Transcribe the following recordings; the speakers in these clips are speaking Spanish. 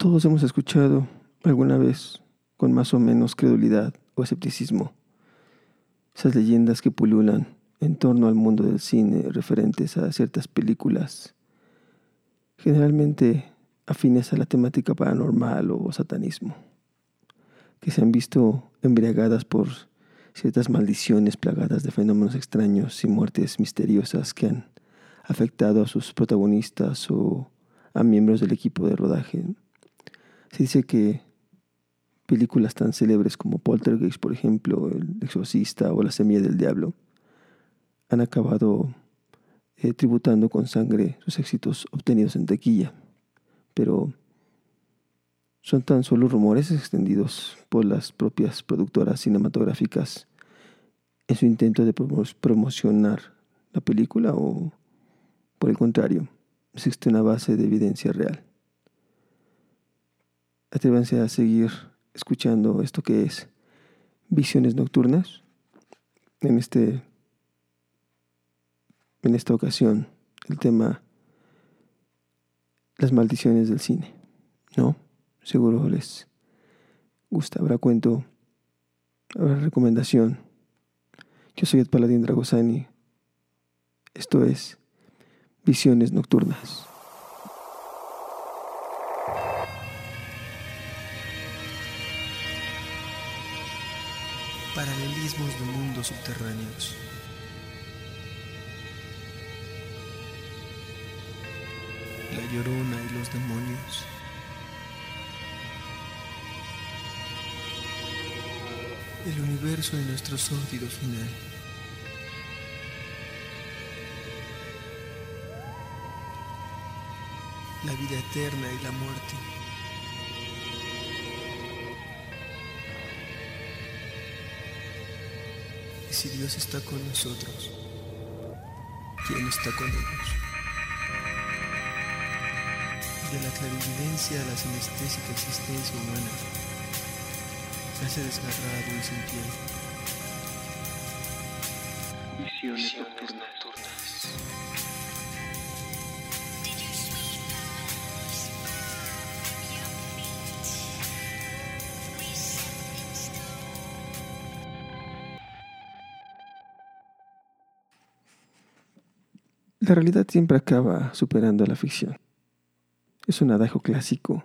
Todos hemos escuchado alguna vez, con más o menos credulidad o escepticismo, esas leyendas que pululan en torno al mundo del cine referentes a ciertas películas, generalmente afines a la temática paranormal o satanismo, que se han visto embriagadas por ciertas maldiciones plagadas de fenómenos extraños y muertes misteriosas que han afectado a sus protagonistas o a miembros del equipo de rodaje. Se dice que películas tan célebres como Poltergeist, por ejemplo, El Exorcista o La Semilla del Diablo, han acabado eh, tributando con sangre sus éxitos obtenidos en taquilla. Pero son tan solo rumores extendidos por las propias productoras cinematográficas en su intento de promocionar la película o, por el contrario, existe una base de evidencia real. Atrévanse a seguir escuchando esto que es Visiones Nocturnas. En, este, en esta ocasión, el tema Las maldiciones del cine. ¿No? Seguro les gusta. Habrá cuento, habrá recomendación. Yo soy Ed Paladín Dragosani. Esto es Visiones Nocturnas. Paralelismos de mundos subterráneos. La llorona y los demonios. El universo de nuestro sórdido final. La vida eterna y la muerte. Si Dios está con nosotros, ¿quién está con ellos? De la clarividencia a la sinestésica existencia humana, se hace desgarrado y sin. Visiones La realidad siempre acaba superando a la ficción. Es un adagio clásico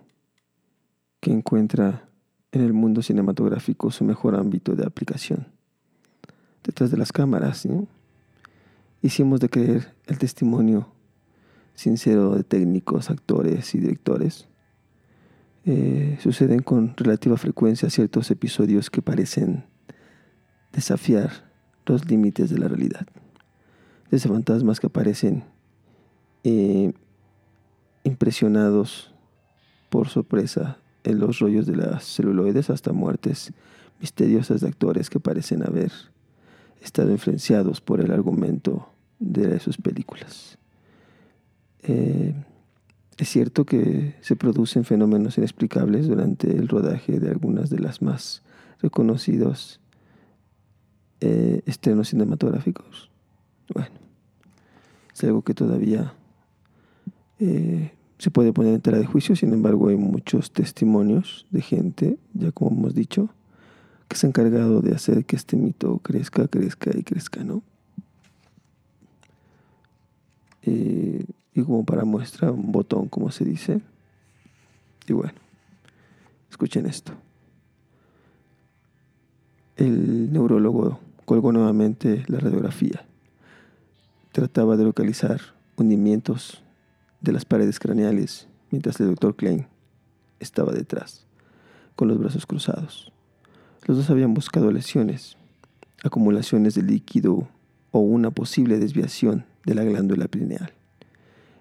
que encuentra en el mundo cinematográfico su mejor ámbito de aplicación. Detrás de las cámaras, hicimos de creer el testimonio sincero de técnicos, actores y directores. Eh, suceden con relativa frecuencia ciertos episodios que parecen desafiar los límites de la realidad desde fantasmas que aparecen eh, impresionados por sorpresa en los rollos de las celuloides hasta muertes misteriosas de actores que parecen haber estado influenciados por el argumento de sus películas. Eh, es cierto que se producen fenómenos inexplicables durante el rodaje de algunas de las más reconocidos eh, estrenos cinematográficos. Bueno, es algo que todavía eh, se puede poner en tela de juicio, sin embargo hay muchos testimonios de gente, ya como hemos dicho, que se han encargado de hacer que este mito crezca, crezca y crezca, ¿no? Eh, y como para muestra, un botón, como se dice. Y bueno, escuchen esto. El neurólogo colgó nuevamente la radiografía Trataba de localizar hundimientos de las paredes craneales mientras el doctor Klein estaba detrás, con los brazos cruzados. Los dos habían buscado lesiones, acumulaciones de líquido o una posible desviación de la glándula pineal.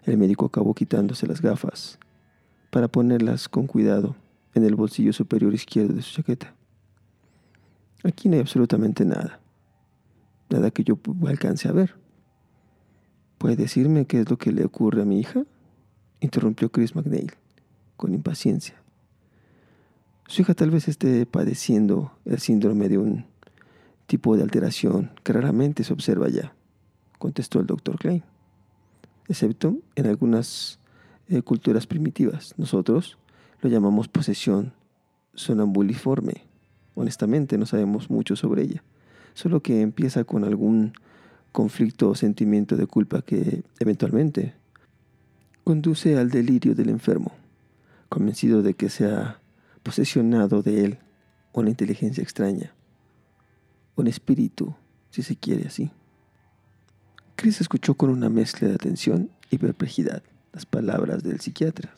El médico acabó quitándose las gafas para ponerlas con cuidado en el bolsillo superior izquierdo de su chaqueta. Aquí no hay absolutamente nada, nada que yo alcance a ver. ¿Puede decirme qué es lo que le ocurre a mi hija? interrumpió Chris McNeil, con impaciencia. Su hija tal vez esté padeciendo el síndrome de un tipo de alteración que raramente se observa ya, contestó el doctor Klein, excepto en algunas eh, culturas primitivas. Nosotros lo llamamos posesión sonambuliforme. Honestamente no sabemos mucho sobre ella, solo que empieza con algún conflicto o sentimiento de culpa que eventualmente conduce al delirio del enfermo, convencido de que se ha posesionado de él una inteligencia extraña, un espíritu, si se quiere así. Chris escuchó con una mezcla de atención y perplejidad las palabras del psiquiatra.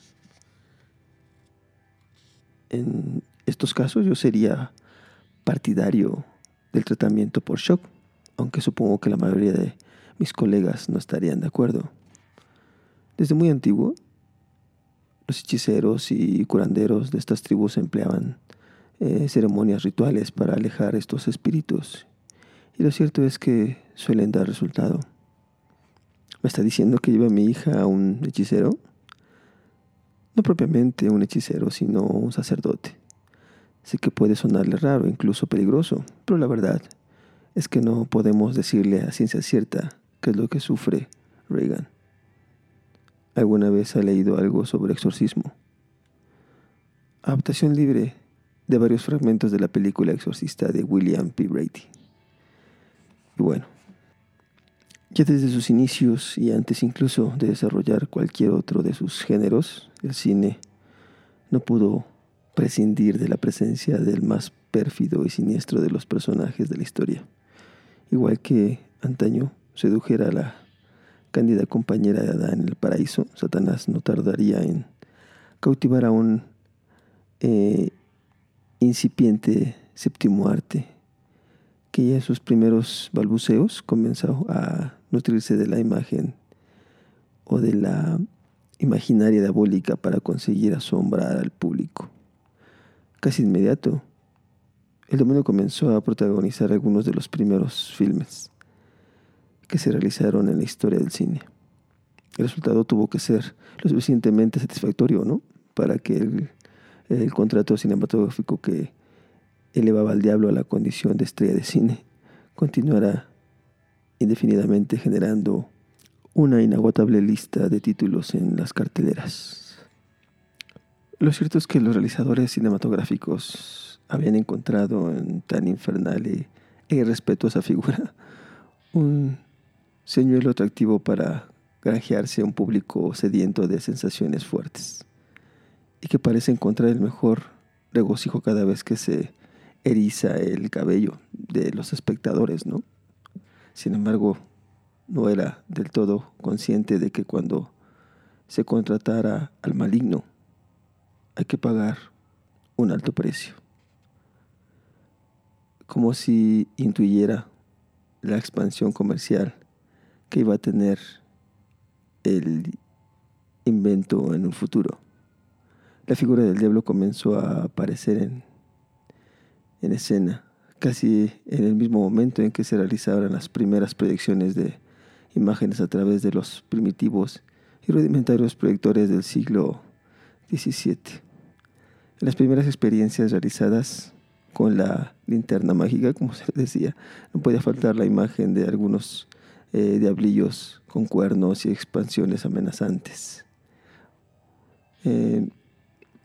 En estos casos yo sería partidario del tratamiento por shock, aunque supongo que la mayoría de mis colegas no estarían de acuerdo. Desde muy antiguo, los hechiceros y curanderos de estas tribus empleaban eh, ceremonias rituales para alejar estos espíritus. Y lo cierto es que suelen dar resultado. ¿Me está diciendo que lleva a mi hija a un hechicero? No propiamente un hechicero, sino un sacerdote. Sé que puede sonarle raro, incluso peligroso, pero la verdad es que no podemos decirle a ciencia cierta qué es lo que sufre Reagan. ¿Alguna vez ha leído algo sobre exorcismo? Adaptación libre de varios fragmentos de la película Exorcista de William P. Brady. Y bueno, ya desde sus inicios y antes incluso de desarrollar cualquier otro de sus géneros, el cine no pudo prescindir de la presencia del más pérfido y siniestro de los personajes de la historia. Igual que antaño sedujera a la cándida compañera de Adán en el paraíso, Satanás no tardaría en cautivar a un eh, incipiente séptimo arte que ya en sus primeros balbuceos comenzó a nutrirse de la imagen o de la imaginaria diabólica para conseguir asombrar al público. Casi inmediato, el demonio comenzó a protagonizar algunos de los primeros filmes que se realizaron en la historia del cine. El resultado tuvo que ser lo suficientemente satisfactorio, ¿no? Para que el, el contrato cinematográfico que elevaba al diablo a la condición de estrella de cine continuara indefinidamente generando una inagotable lista de títulos en las carteleras. Lo cierto es que los realizadores cinematográficos habían encontrado en tan infernal e irrespetuosa figura un señuelo atractivo para granjearse a un público sediento de sensaciones fuertes y que parece encontrar el mejor regocijo cada vez que se eriza el cabello de los espectadores, ¿no? Sin embargo, no era del todo consciente de que cuando se contratara al maligno hay que pagar un alto precio. Como si intuyera la expansión comercial que iba a tener el invento en un futuro. La figura del diablo comenzó a aparecer en, en escena, casi en el mismo momento en que se realizaban las primeras proyecciones de imágenes a través de los primitivos y rudimentarios proyectores del siglo XVII. Las primeras experiencias realizadas con la linterna mágica, como se decía, no podía faltar la imagen de algunos eh, diablillos con cuernos y expansiones amenazantes. Eh,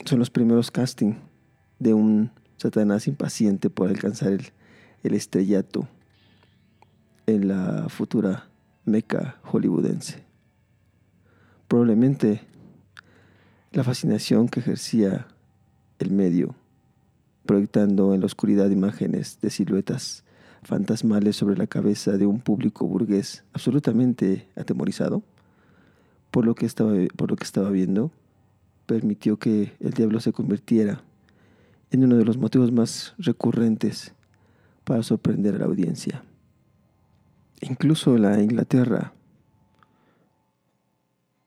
son los primeros casting de un Satanás impaciente por alcanzar el, el estrellato en la futura meca hollywoodense. Probablemente la fascinación que ejercía el medio, proyectando en la oscuridad imágenes de siluetas fantasmales sobre la cabeza de un público burgués absolutamente atemorizado por lo que estaba, por lo que estaba viendo, permitió que el diablo se convirtiera en uno de los motivos más recurrentes para sorprender a la audiencia. Incluso la Inglaterra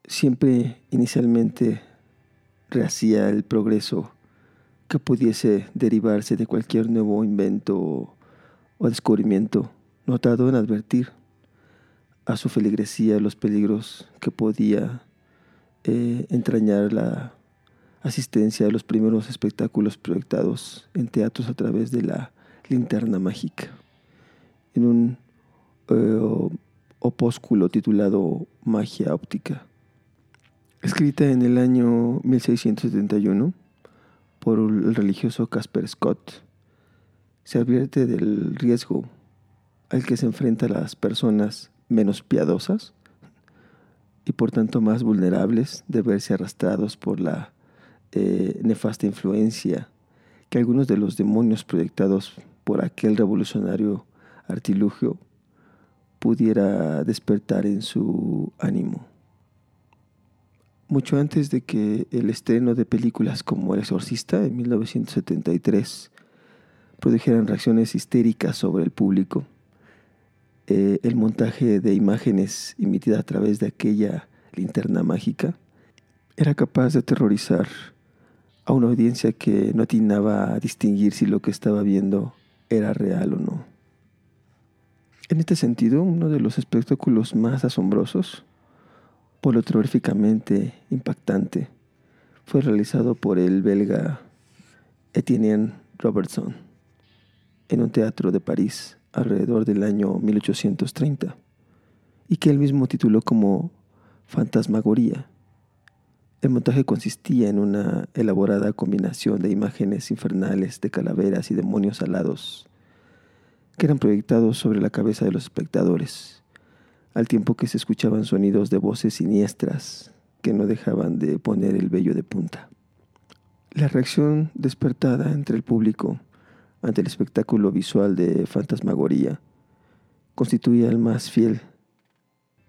siempre inicialmente rehacía el progreso que pudiese derivarse de cualquier nuevo invento o descubrimiento, notado en advertir a su feligresía los peligros que podía eh, entrañar la asistencia a los primeros espectáculos proyectados en teatros a través de la linterna mágica. En un eh, opúsculo titulado Magia Óptica. Escrita en el año 1671 por el religioso Casper Scott, se advierte del riesgo al que se enfrentan las personas menos piadosas y por tanto más vulnerables de verse arrastrados por la eh, nefasta influencia que algunos de los demonios proyectados por aquel revolucionario artilugio pudiera despertar en su ánimo. Mucho antes de que el estreno de películas como El Exorcista en 1973 produjeran reacciones histéricas sobre el público, eh, el montaje de imágenes emitida a través de aquella linterna mágica era capaz de aterrorizar a una audiencia que no atinaba a distinguir si lo que estaba viendo era real o no. En este sentido, uno de los espectáculos más asombrosos, polotróficamente impactante, fue realizado por el belga Etienne Robertson en un teatro de París alrededor del año 1830 y que él mismo tituló como Fantasmagoría. El montaje consistía en una elaborada combinación de imágenes infernales de calaveras y demonios alados que eran proyectados sobre la cabeza de los espectadores, al tiempo que se escuchaban sonidos de voces siniestras que no dejaban de poner el vello de punta. La reacción despertada entre el público ante el espectáculo visual de fantasmagoría constituía el más fiel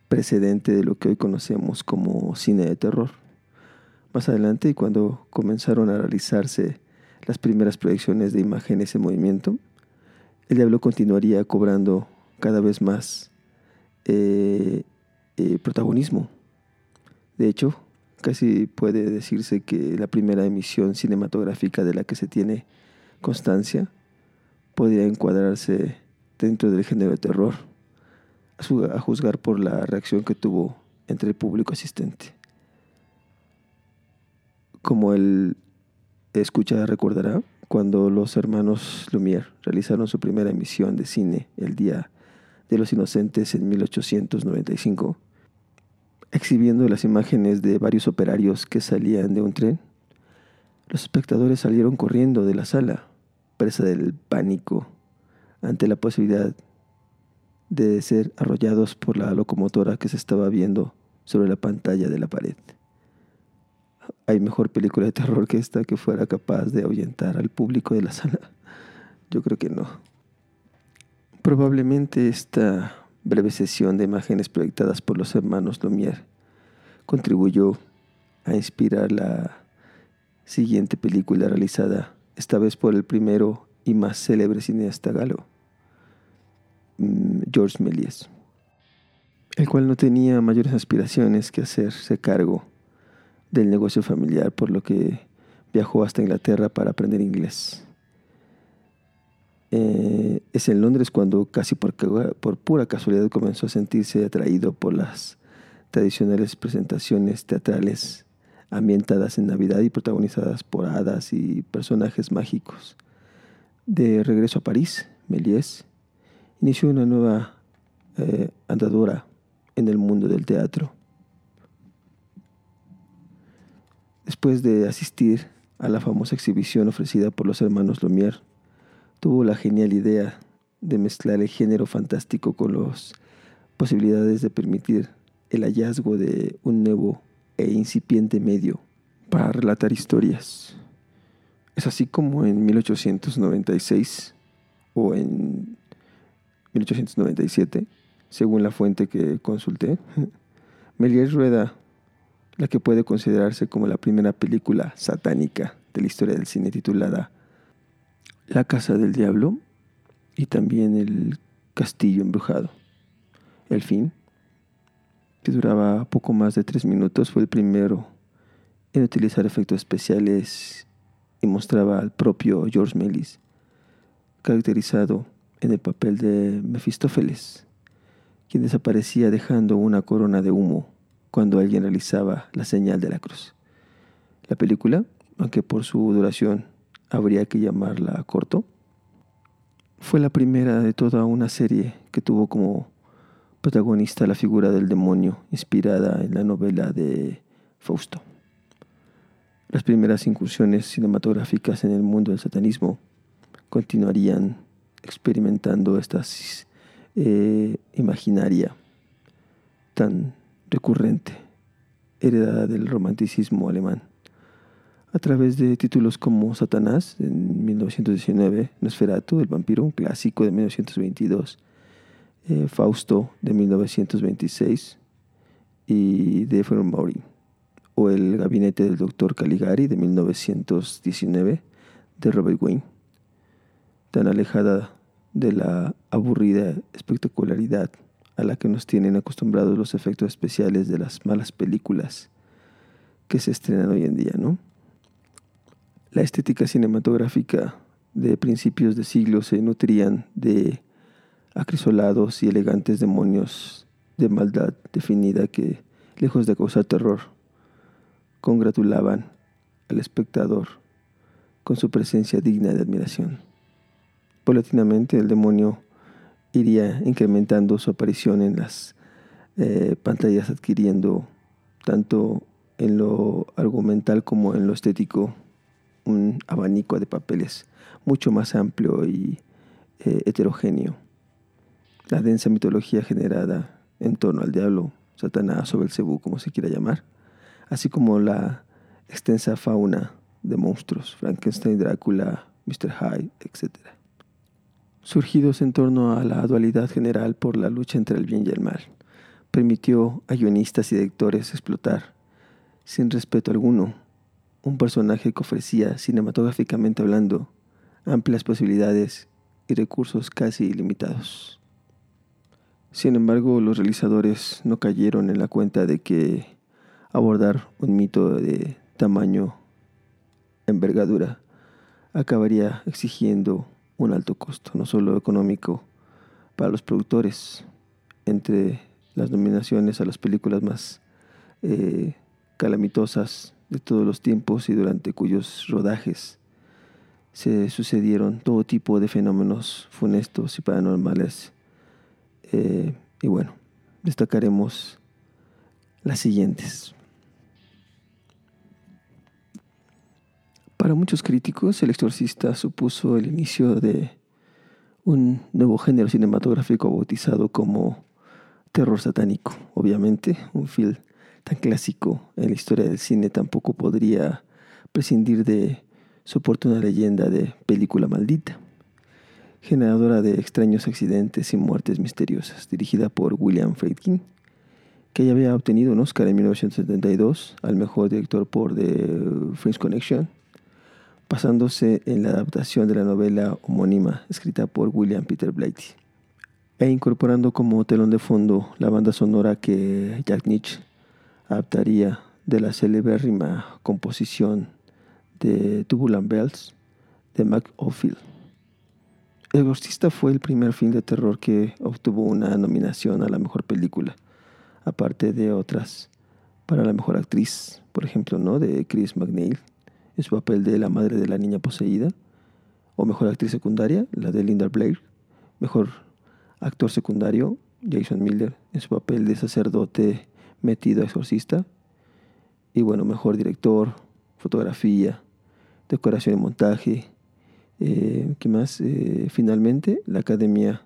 precedente de lo que hoy conocemos como cine de terror. Más adelante, cuando comenzaron a realizarse las primeras proyecciones de imágenes en movimiento, el diablo continuaría cobrando cada vez más eh, eh, protagonismo. De hecho, casi puede decirse que la primera emisión cinematográfica de la que se tiene constancia podría encuadrarse dentro del género de terror, a juzgar por la reacción que tuvo entre el público asistente. Como el escucha recordará, cuando los hermanos Lumière realizaron su primera emisión de cine el Día de los Inocentes en 1895, exhibiendo las imágenes de varios operarios que salían de un tren, los espectadores salieron corriendo de la sala presa del pánico ante la posibilidad de ser arrollados por la locomotora que se estaba viendo sobre la pantalla de la pared. ¿Hay mejor película de terror que esta que fuera capaz de ahuyentar al público de la sala? Yo creo que no. Probablemente esta breve sesión de imágenes proyectadas por los hermanos Lumière contribuyó a inspirar la siguiente película realizada esta vez por el primero y más célebre cineasta galo, mm, Georges Méliès, el cual no tenía mayores aspiraciones que hacerse cargo del negocio familiar, por lo que viajó hasta Inglaterra para aprender inglés. Eh, es en Londres cuando casi por, pura casualidad comenzó a sentirse atraído por las tradicionales presentaciones teatrales ambientadas en Navidad y protagonizadas por hadas y personajes mágicos. De regreso a París, Méliès inició una nueva eh, andadura en el mundo del teatro. Después de asistir a la famosa exhibición ofrecida por los hermanos Lumière, tuvo la genial idea de mezclar el género fantástico con las posibilidades de permitir el hallazgo de un nuevo e incipiente medio para relatar historias. Es así como en 1896 o en 1897, según la fuente que consulté, Méliès rueda la que puede considerarse como la primera película satánica de la historia del cine titulada La Casa del Diablo y también El Castillo Embrujado. El fin que duraba poco más de tres minutos, fue el primero en utilizar efectos especiales y mostraba al propio George Melis, caracterizado en el papel de Mefistófeles, quien desaparecía dejando una corona de humo cuando alguien realizaba la señal de la cruz. La película, aunque por su duración habría que llamarla corto, fue la primera de toda una serie que tuvo como protagonista la figura del demonio, inspirada en la novela de Fausto. Las primeras incursiones cinematográficas en el mundo del satanismo continuarían experimentando esta eh, imaginaria tan recurrente, heredada del romanticismo alemán. A través de títulos como Satanás en 1919, Nosferatu, el vampiro, un clásico de 1922, eh, Fausto de 1926 y The Maury, o El gabinete del doctor Caligari de 1919 de Robert Wayne, tan alejada de la aburrida espectacularidad a la que nos tienen acostumbrados los efectos especiales de las malas películas que se estrenan hoy en día, ¿no? La estética cinematográfica de principios de siglo se nutrían de acrisolados y elegantes demonios de maldad definida que, lejos de causar terror, congratulaban al espectador con su presencia digna de admiración. Paulatinamente el demonio iría incrementando su aparición en las eh, pantallas, adquiriendo tanto en lo argumental como en lo estético un abanico de papeles mucho más amplio y eh, heterogéneo. La densa mitología generada en torno al diablo, Satanás o Belcebú, como se quiera llamar, así como la extensa fauna de monstruos, Frankenstein, Drácula, Mr. Hyde, etc surgidos en torno a la dualidad general por la lucha entre el bien y el mal, permitió a guionistas y directores explotar, sin respeto alguno, un personaje que ofrecía, cinematográficamente hablando, amplias posibilidades y recursos casi ilimitados. Sin embargo, los realizadores no cayeron en la cuenta de que abordar un mito de tamaño, envergadura, acabaría exigiendo un alto costo, no solo económico para los productores. Entre las nominaciones a las películas más eh, calamitosas de todos los tiempos y durante cuyos rodajes se sucedieron todo tipo de fenómenos funestos y paranormales. Eh, y bueno, destacaremos las siguientes. Para muchos críticos, El Exorcista supuso el inicio de un nuevo género cinematográfico bautizado como terror satánico. Obviamente, un film tan clásico en la historia del cine tampoco podría prescindir de su oportuna leyenda de película maldita, generadora de extraños accidentes y muertes misteriosas, dirigida por William Friedkin, que ya había obtenido un Oscar en 1972 al mejor director por The French Connection basándose en la adaptación de la novela homónima escrita por William Peter Blatty, e incorporando como telón de fondo la banda sonora que Jack Nietzsche adaptaría de la celebérrima composición de Tubular Bells de Mac O'Field. El Exorcista fue el primer film de terror que obtuvo una nominación a la mejor película, aparte de otras para la mejor actriz, por ejemplo, ¿no? de Chris McNeil en su papel de la madre de la niña poseída, o mejor actriz secundaria, la de Linda Blair, mejor actor secundario, Jason Miller, en su papel de sacerdote metido a exorcista, y bueno, mejor director, fotografía, decoración y montaje. Eh, ¿Qué más? Eh, finalmente, la academia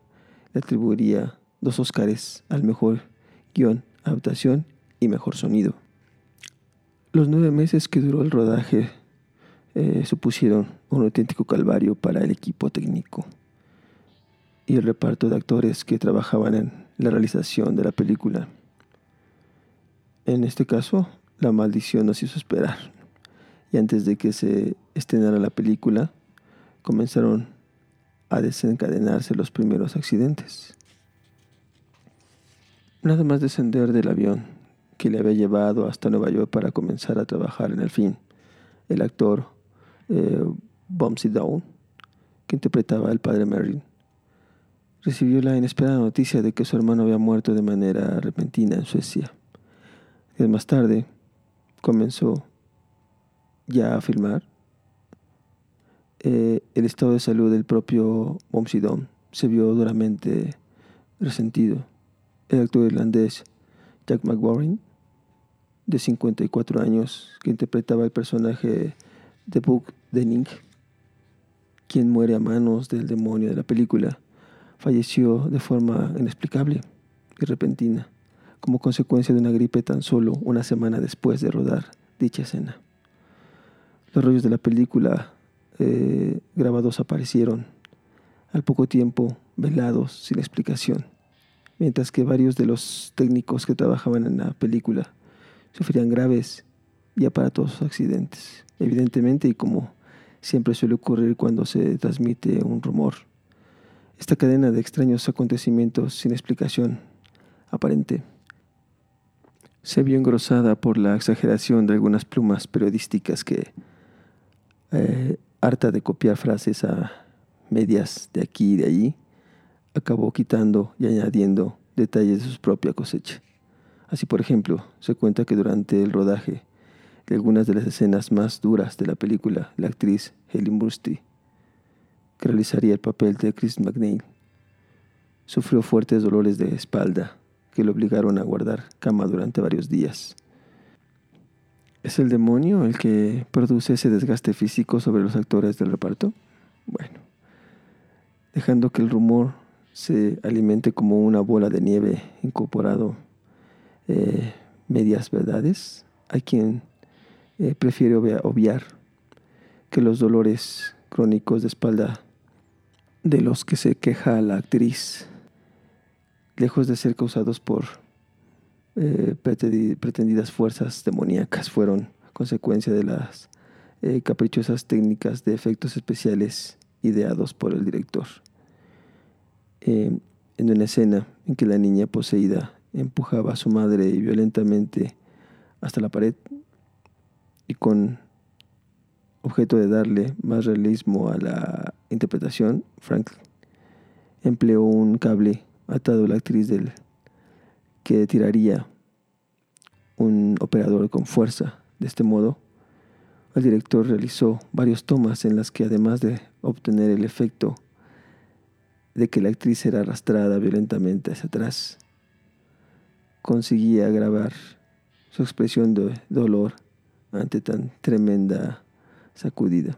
le atribuiría dos Óscares al mejor guion, adaptación y mejor sonido. Los nueve meses que duró el rodaje eh, supusieron un auténtico calvario para el equipo técnico y el reparto de actores que trabajaban en la realización de la película. En este caso, la maldición nos hizo esperar y antes de que se estrenara la película, comenzaron a desencadenarse los primeros accidentes. Nada más descender del avión que le había llevado hasta Nueva York para comenzar a trabajar en el film, el actor eh, Bumsy Down, que interpretaba al padre Merrin, recibió la inesperada noticia de que su hermano había muerto de manera repentina en Suecia. Días más tarde comenzó ya a filmar. Eh, el estado de salud del propio Bumsy Down se vio duramente resentido. El actor irlandés Jack McWarren de 54 años, que interpretaba el personaje de Book Denning, quien muere a manos del demonio de la película, falleció de forma inexplicable y repentina, como consecuencia de una gripe tan solo una semana después de rodar dicha escena. Los rollos de la película eh, grabados aparecieron al poco tiempo velados sin explicación, mientras que varios de los técnicos que trabajaban en la película sufrían graves y aparatosos accidentes. Evidentemente, y como siempre suele ocurrir cuando se transmite un rumor, esta cadena de extraños acontecimientos sin explicación aparente se vio engrosada por la exageración de algunas plumas periodísticas que, eh, harta de copiar frases a medias de aquí y de allí, acabó quitando y añadiendo detalles de su propia cosecha. Así, por ejemplo, se cuenta que durante el rodaje de algunas de las escenas más duras de la película, la actriz Helen Burstyn, que realizaría el papel de Chris McNeil, sufrió fuertes dolores de espalda que le obligaron a guardar cama durante varios días. ¿Es el demonio el que produce ese desgaste físico sobre los actores del reparto? Bueno, dejando que el rumor se alimente como una bola de nieve incorporado eh, medias verdades. Hay quien eh, prefiere obviar que los dolores crónicos de espalda de los que se queja la actriz, lejos de ser causados por eh, pretendidas fuerzas demoníacas, fueron consecuencia de las caprichosas técnicas de efectos especiales ideados por el director. en una escena en que la niña poseída empujaba a su madre violentamente hasta la pared y con objeto de darle más realismo a la interpretación, Frank empleó un cable atado la actriz del que tiraría un operador con fuerza. De este modo, el director realizó varias tomas en las que además de obtener el efecto de que la actriz era arrastrada violentamente hacia atrás, conseguía grabar su expresión de dolor ante tan tremenda sacudida.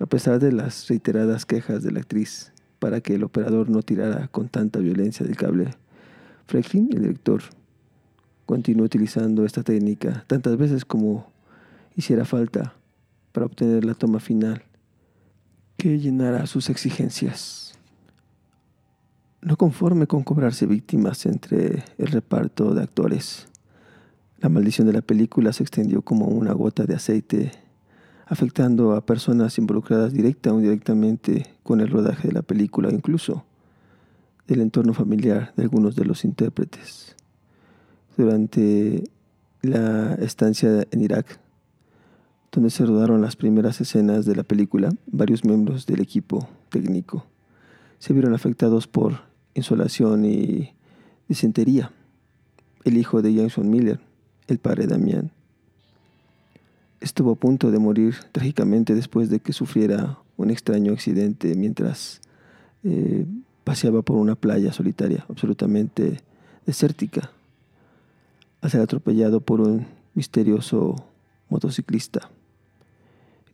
A pesar de las reiteradas quejas de la actriz para que el operador no tirara con tanta violencia del cable, Franklin, el director, continuó utilizando esta técnica tantas veces como hiciera falta para obtener la toma final que llenara sus exigencias. No conforme con cobrarse víctimas entre el reparto de actores, la maldición de la película se extendió como una gota de aceite, afectando a personas involucradas directa o indirectamente con el rodaje de la película, incluso del entorno familiar de algunos de los intérpretes. Durante la estancia en Irak, donde se rodaron las primeras escenas de la película, varios miembros del equipo técnico se vieron afectados por insolación y disentería. El hijo de Jameson Miller, el padre Damián, estuvo a punto de morir trágicamente después de que sufriera un extraño accidente mientras eh, paseaba por una playa solitaria, absolutamente desértica, al ser atropellado por un misterioso motociclista.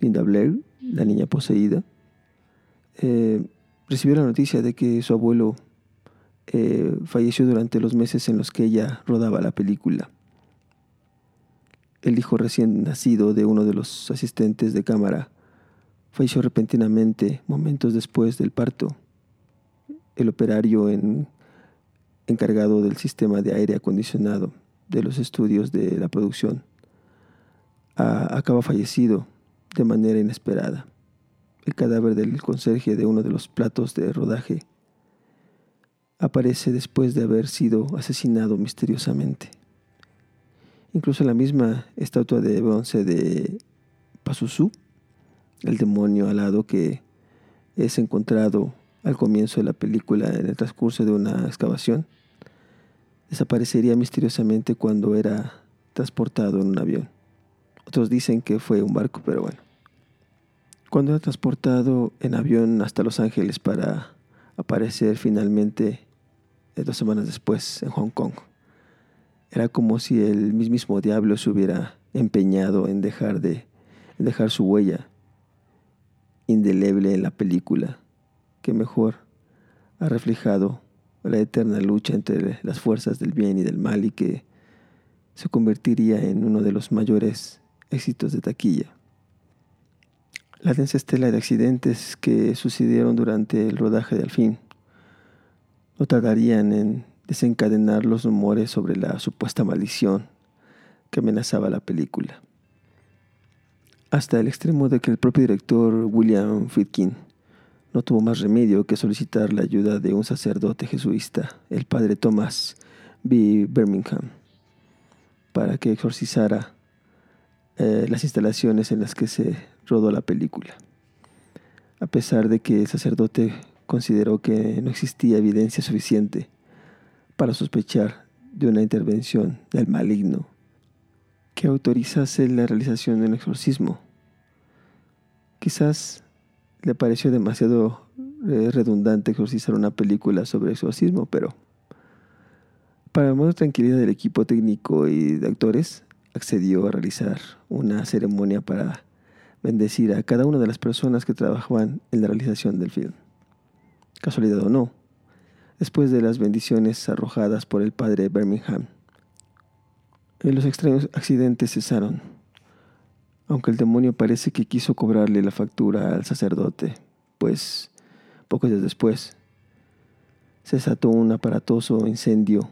Linda Blair, la niña poseída, eh, recibió la noticia de que su abuelo eh, falleció durante los meses en los que ella rodaba la película. El hijo recién nacido de uno de los asistentes de cámara falleció repentinamente momentos después del parto. El operario encargado del sistema de aire acondicionado de los estudios de la producción acaba fallecido de manera inesperada. El cadáver del conserje de uno de los platos de rodaje aparece después de haber sido asesinado misteriosamente. Incluso la misma estatua de bronce de Pazuzu, el demonio alado que es encontrado al comienzo de la película en el transcurso de una excavación, desaparecería misteriosamente cuando era transportado en un avión. Otros dicen que fue un barco, pero bueno. Cuando era transportado en avión hasta Los Ángeles para aparecer finalmente dos semanas después en Hong Kong. Era como si el mismísimo diablo se hubiera empeñado en dejar de dejar su huella indeleble en la película, que mejor ha reflejado la eterna lucha entre las fuerzas del bien y del mal y que se convertiría en uno de los mayores éxitos de taquilla. La densa estela de accidentes que sucedieron durante el rodaje de Al fin no tardarían en desencadenar los rumores sobre la supuesta maldición que amenazaba la película. Hasta el extremo de que el propio director William Friedkin no tuvo más remedio que solicitar la ayuda de un sacerdote jesuita, el padre Thomas B. Birmingham, para que exorcizara eh, las instalaciones en las que se rodó la película. A pesar de que el sacerdote consideró que no existía evidencia suficiente para sospechar de una intervención del maligno que autorizase la realización de un exorcismo. Quizás le pareció demasiado eh, redundante exorcizar una película sobre exorcismo, pero para la tranquilidad del equipo técnico y de actores, accedió a realizar una ceremonia para bendecir a cada una de las personas que trabajaban en la realización del film. Casualidad o no, después de las bendiciones arrojadas por el padre Birmingham, eh, los extraños accidentes cesaron, aunque el demonio parece que quiso cobrarle la factura al sacerdote, pues pocos días después se desató un aparatoso incendio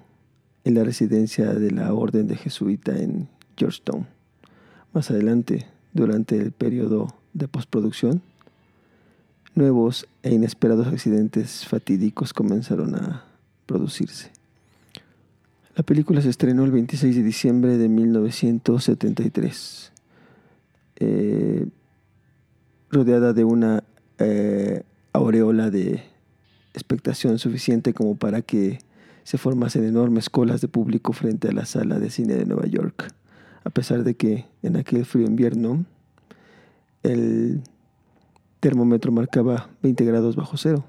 en la residencia de la Orden de Jesuita en Georgetown. Más adelante, durante el periodo de postproducción, nuevos e inesperados accidentes fatídicos comenzaron a producirse. La película se estrenó el 26 de diciembre de 1973, eh, rodeada de una eh, aureola de expectación suficiente como para que se formasen enormes colas de público frente a la sala de cine de Nueva York, a pesar de que en aquel frío invierno el termómetro marcaba 20 grados bajo cero.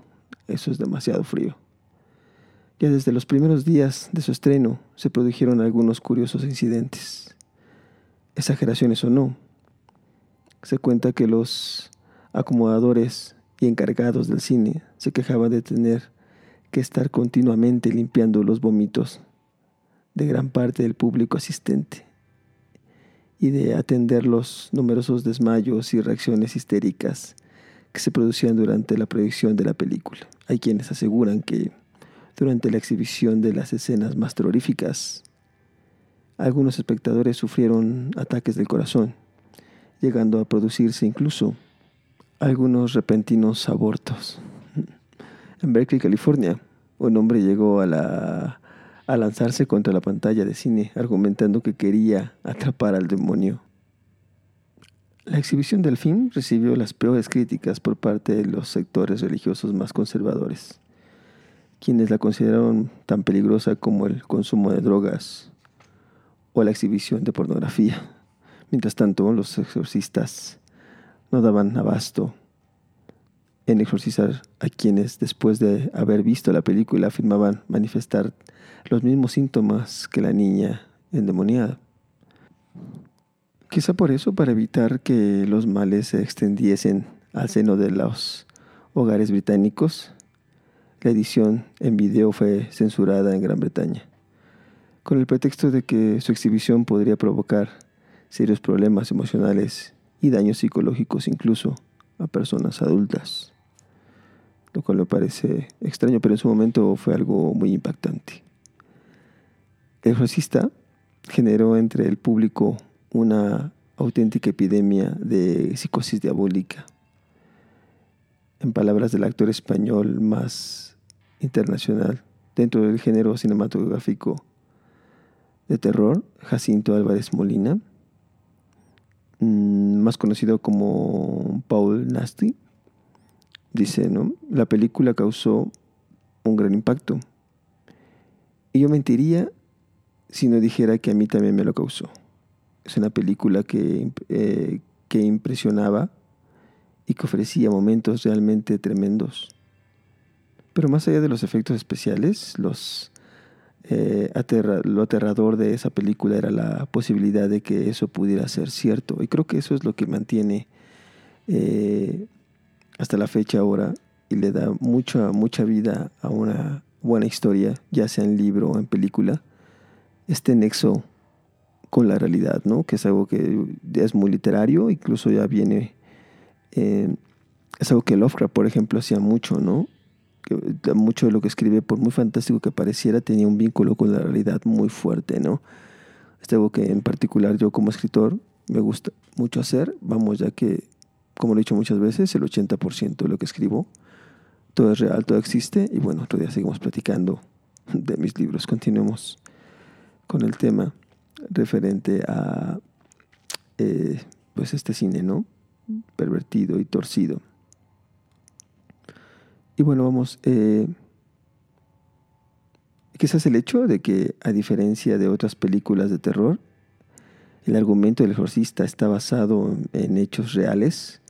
Eso es demasiado frío. Ya desde los primeros días de su estreno se produjeron algunos curiosos incidentes. Exageraciones o no, se cuenta que los acomodadores y encargados del cine se quejaban de tener que estar continuamente limpiando los vómitos de gran parte del público asistente y de atender los numerosos desmayos y reacciones histéricas que se producían durante la proyección de la película. Hay quienes aseguran que durante la exhibición de las escenas más terroríficas, algunos espectadores sufrieron ataques del corazón, llegando a producirse incluso algunos repentinos abortos. En Berkeley, California, un hombre llegó a, a lanzarse contra la pantalla de cine, argumentando que quería atrapar al demonio. La exhibición del film recibió las peores críticas por parte de los sectores religiosos más conservadores quienes la consideraron tan peligrosa como el consumo de drogas o la exhibición de pornografía. Mientras tanto, los exorcistas no daban abasto en exorcizar a quienes después de haber visto la película afirmaban manifestar los mismos síntomas que la niña endemoniada. Quizá por eso, para evitar que los males se extendiesen al seno de los hogares británicos, la edición en video fue censurada en Gran Bretaña, con el pretexto de que su exhibición podría provocar serios problemas emocionales y daños psicológicos incluso a personas adultas, lo cual me parece extraño, pero en su momento fue algo muy impactante. El exorcista generó entre el público una auténtica epidemia de psicosis diabólica. En palabras del actor español más internacional dentro del género cinematográfico de terror, Jacinto Álvarez Molina, mm, más conocido como Paul Nasty, dice, ¿no? La película causó un gran impacto. Y yo mentiría si no dijera que a mí también me lo causó. Es una película que, eh, que impresionaba y que ofrecía momentos realmente tremendos. Pero más allá de los efectos especiales, eh, lo aterrador de esa película era la posibilidad de que eso pudiera ser cierto. Y creo que eso es lo que mantiene eh, hasta la fecha ahora y le da mucha, mucha vida a una buena historia, ya sea en libro o en película, este nexo con la realidad, ¿no? Que es algo que es muy literario, incluso ya viene, eh, es algo que Lovecraft, por ejemplo, hacía mucho, ¿no? Que mucho de lo que escribe, por muy fantástico que pareciera, tenía un vínculo con la realidad muy fuerte, ¿no? Es algo que en particular yo como escritor me gusta mucho hacer, vamos, ya que, como lo he dicho muchas veces, el 80% de lo que escribo, todo es real, todo existe, y bueno, otro día seguimos platicando de mis libros, continuemos con el tema referente a eh, pues este cine, ¿no? Pervertido y torcido. Y bueno, vamos, eh, quizás el hecho de que, a diferencia de otras películas de terror, el argumento del exorcista está basado en hechos reales,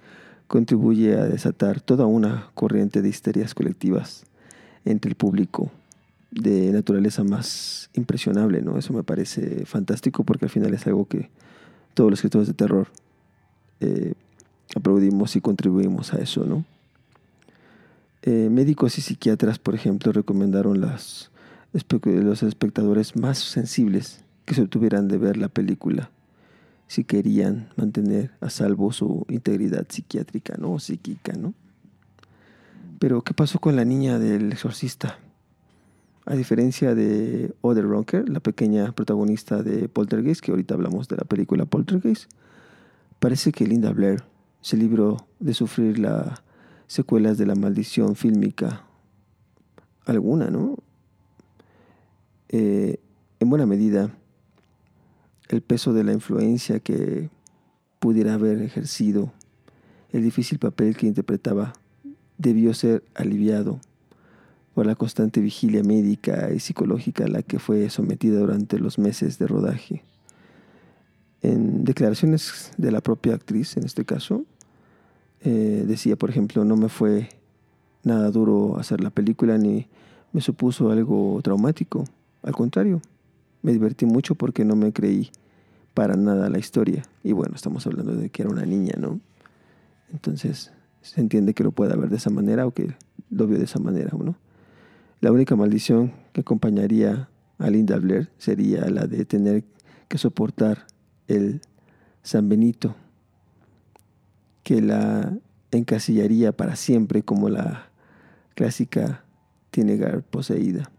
contribuye a desatar toda una corriente de histerias colectivas entre el público de naturaleza más impresionable, ¿no? Eso me parece fantástico porque al final es algo que todos los escritores de terror eh, aplaudimos y contribuimos a eso, ¿no? Eh, médicos y psiquiatras, por ejemplo, recomendaron las, los espectadores más sensibles que se obtuvieran de ver la película si querían mantener a salvo su integridad psiquiátrica, ¿no? O psíquica, ¿no? Pero, ¿qué pasó con la niña del exorcista? A diferencia de Oder Ronker, la pequeña protagonista de Poltergeist, que ahorita hablamos de la película Poltergeist, parece que Linda Blair se libró de sufrir las secuelas de la maldición fílmica alguna, ¿no? Eh, en buena medida, el peso de la influencia que pudiera haber ejercido, el difícil papel que interpretaba, debió ser aliviado por la constante vigilia médica y psicológica a la que fue sometida durante los meses de rodaje. En declaraciones de la propia actriz, en este caso, eh, decía, por ejemplo, no me fue nada duro hacer la película ni me supuso algo traumático. Al contrario, me divertí mucho porque no me creí para nada la historia. Y bueno, estamos hablando de que era una niña, ¿no? Entonces, se entiende que lo pueda ver de esa manera o que lo vio de esa manera, ¿no? La única maldición que acompañaría a Linda Blair sería la de tener que soportar el San Benito, que la encasillaría para siempre como la clásica Tinegar poseída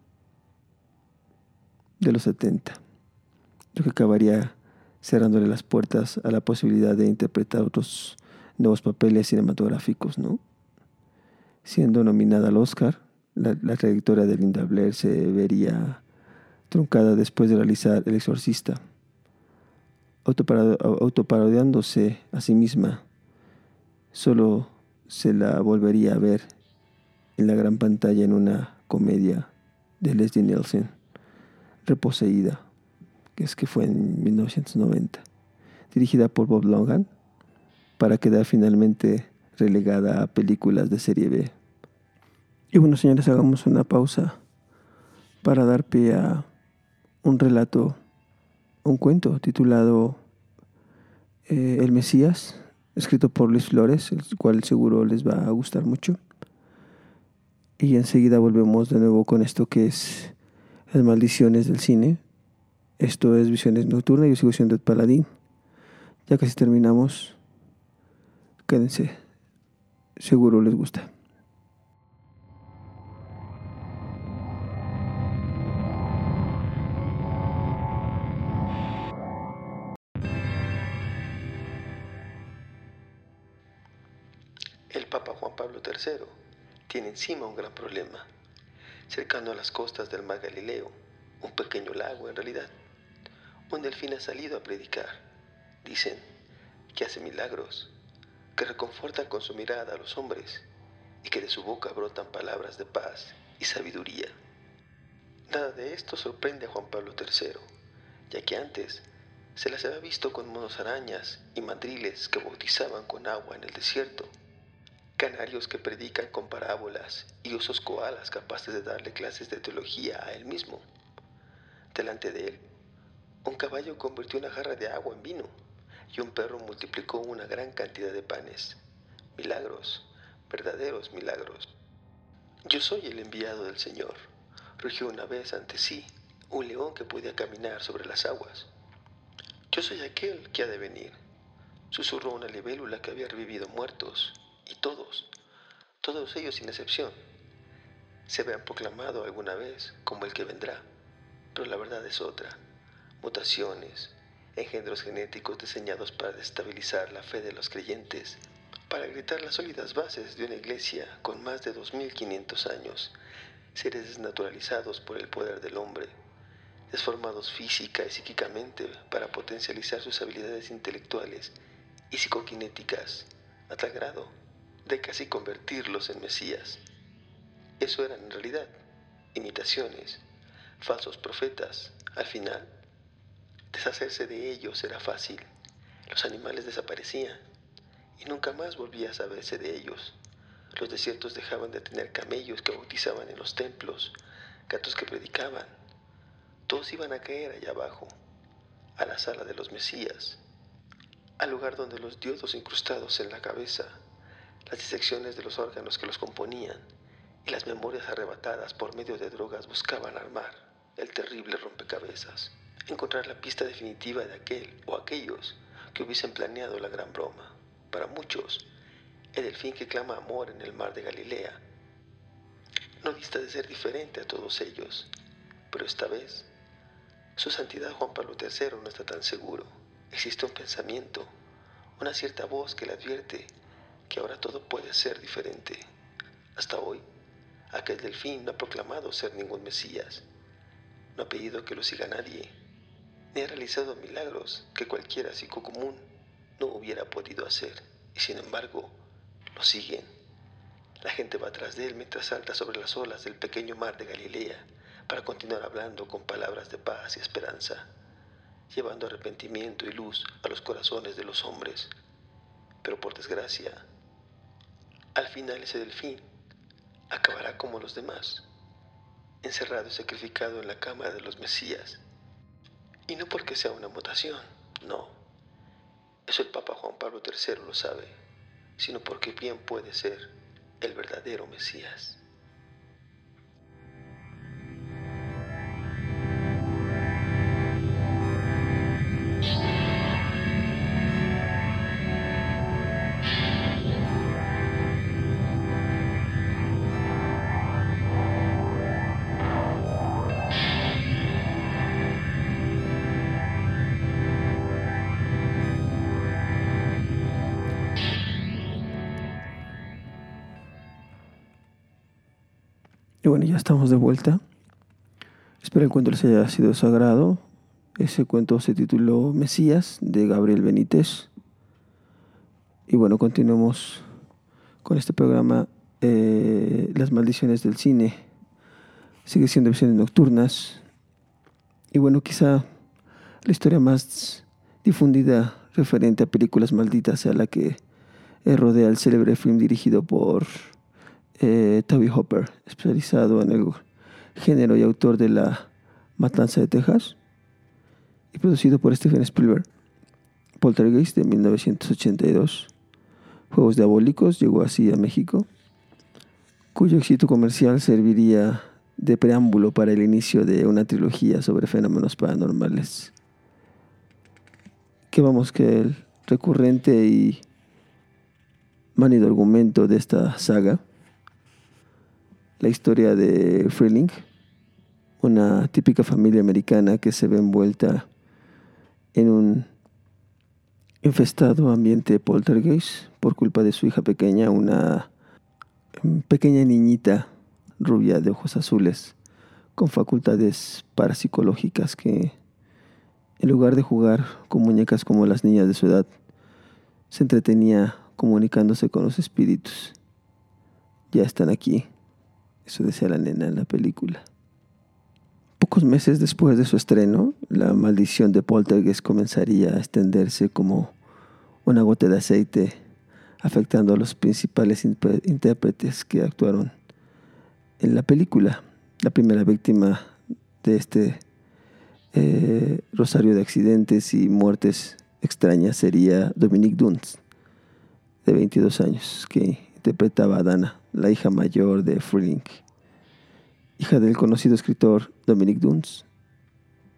de los 70, lo que acabaría cerrándole las puertas a la posibilidad de interpretar otros nuevos papeles cinematográficos, ¿no? Siendo nominada al Oscar, la, trayectoria de Linda Blair se vería truncada después de realizar El Exorcista, autoparodiándose a sí misma. Solo se la volvería a ver en la gran pantalla en una comedia de Leslie Nielsen, Reposeída, que es que fue en 1990, dirigida por Bob Logan, para quedar finalmente relegada a películas de serie B. Y bueno, señores, hagamos una pausa para dar pie a un relato, un cuento titulado eh, El Mesías, escrito por Luis Flores, el cual seguro les va a gustar mucho. Y enseguida volvemos de nuevo con esto que es las maldiciones del cine. Esto es Visiones Nocturnas y yo sigo siendo el Paladín. Ya casi terminamos. Quédense. Seguro les gusta. Tiene encima un gran problema. Cercano a las costas del mar Galileo, un pequeño lago en realidad, un delfín ha salido a predicar. Dicen que hace milagros, que reconforta con su mirada a los hombres y que de su boca brotan palabras de paz y sabiduría. Nada de esto sorprende a Juan Pablo III, ya que antes se las había visto con monos arañas y mandriles que bautizaban con agua en el desierto canarios que predican con parábolas y osos koalas capaces de darle clases de teología a él mismo. Delante de él, un caballo convirtió una jarra de agua en vino y un perro multiplicó una gran cantidad de panes. Milagros, verdaderos milagros. Yo soy el enviado del Señor. Rugió una vez ante sí un león que podía caminar sobre las aguas. Yo soy aquel que ha de venir. Susurró una libélula que había revivido muertos, y todos, todos ellos sin excepción, se habían proclamado alguna vez como el que vendrá. Pero la verdad es otra. Mutaciones, engendros genéticos diseñados para destabilizar la fe de los creyentes, para gritar las sólidas bases de una iglesia con más de 2500 años, seres desnaturalizados por el poder del hombre, desformados física y psíquicamente para potencializar sus habilidades intelectuales y psicoquinéticas, a tal grado de casi convertirlos en mesías. Eso eran en realidad imitaciones, falsos profetas. Al final, deshacerse de ellos era fácil. Los animales desaparecían y nunca más volvía a saberse de ellos. Los desiertos dejaban de tener camellos que bautizaban en los templos, gatos que predicaban. Todos iban a caer allá abajo, a la sala de los Mesías, al lugar donde los diodos incrustados en la cabeza, las disecciones de los órganos que los componían y las memorias arrebatadas por medio de drogas buscaban armar el terrible rompecabezas, encontrar la pista definitiva de aquel o aquellos que hubiesen planeado la gran broma. Para muchos, el delfín que clama amor en el mar de Galilea no dista de ser diferente a todos ellos, pero esta vez su santidad Juan Pablo III no está tan seguro. Existe un pensamiento, una cierta voz que le advierte que ahora todo puede ser diferente. Hasta hoy, aquel delfín no ha proclamado ser ningún Mesías, no ha pedido que lo siga nadie, ni ha realizado milagros que cualquiera psico común no hubiera podido hacer, y sin embargo, lo siguen. La gente va atrás de él mientras salta sobre las olas del pequeño mar de Galilea para continuar hablando con palabras de paz y esperanza, llevando arrepentimiento y luz a los corazones de los hombres. Pero por desgracia, al final ese delfín acabará como los demás, encerrado y sacrificado en la cama de los Mesías. Y no porque sea una mutación, no. Eso el Papa Juan Pablo III lo sabe, sino porque bien puede ser el verdadero Mesías. Bueno, ya estamos de vuelta. Espero el cuento les haya sido de su agrado. Ese cuento se tituló Mesías de Gabriel Benítez. Y bueno, continuemos con este programa eh, Las maldiciones del cine. Sigue siendo visiones nocturnas. Y bueno, quizá la historia más difundida referente a películas malditas sea la que eh, rodea el célebre film dirigido por eh, Toby Hopper, especializado en el género y autor de La Matanza de Texas, y producido por Steven Spielberg. Poltergeist de 1982. Juegos Diabólicos llegó así a México, cuyo éxito comercial serviría de preámbulo para el inicio de una trilogía sobre fenómenos paranormales. Que vamos que el recurrente y manido argumento de esta saga la historia de Freeling, una típica familia americana que se ve envuelta en un infestado ambiente poltergeist por culpa de su hija pequeña, una pequeña niñita rubia de ojos azules con facultades parapsicológicas que en lugar de jugar con muñecas como las niñas de su edad, se entretenía comunicándose con los espíritus. Ya están aquí, eso decía la nena en la película. Pocos meses después de su estreno, la maldición de Poltergeist comenzaría a extenderse como una gota de aceite, afectando a los principales intérpretes que actuaron en la película. La primera víctima de este eh, rosario de accidentes y muertes extrañas sería Dominique Duns, de 22 años, que interpretaba a Dana, la hija mayor de Freeling, hija del conocido escritor Dominique Duns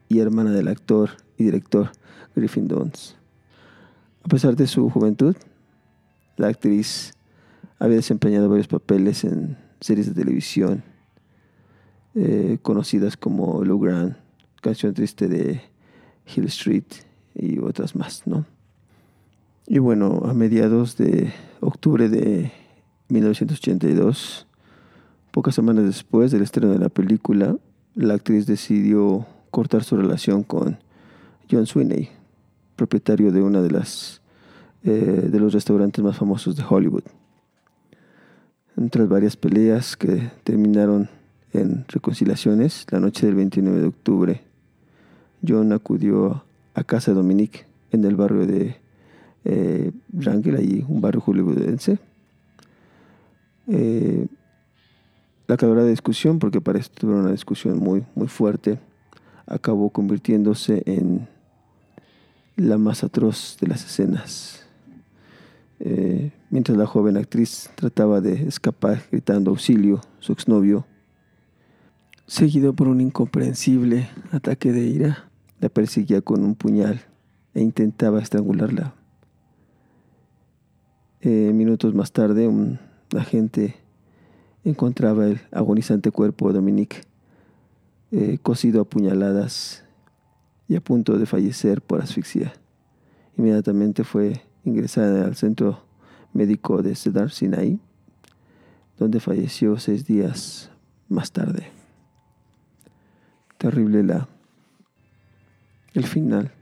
y hermana del actor y director Griffin Duns. A pesar de su juventud, la actriz había desempeñado varios papeles en series de televisión eh, conocidas como Lou Grant, Canción Triste de Hill Street y otras más, ¿no? Y bueno, a mediados de octubre de 1982, pocas semanas después del estreno de la película, la actriz decidió cortar su relación con John Sweeney, propietario de una de las eh, de los restaurantes más famosos de Hollywood. Entre varias peleas que terminaron en reconciliaciones, la noche del 29 de octubre, John acudió a casa de Dominique en el barrio de eh, Rangel, allí un barrio hollywoodense. Eh, la calorada discusión, porque parece que una discusión muy, muy fuerte, acabó convirtiéndose en la más atroz de las escenas. Eh, mientras la joven actriz trataba de escapar gritando auxilio, su exnovio, seguido por un incomprensible ataque de ira, la perseguía con un puñal e intentaba estrangularla. Eh, minutos más tarde, un agente encontraba el agonizante cuerpo de Dominique, eh, cosido a puñaladas y a punto de fallecer por asfixia. Inmediatamente fue ingresada al centro médico de Cedar Sinai, donde falleció seis días más tarde. Terrible la el final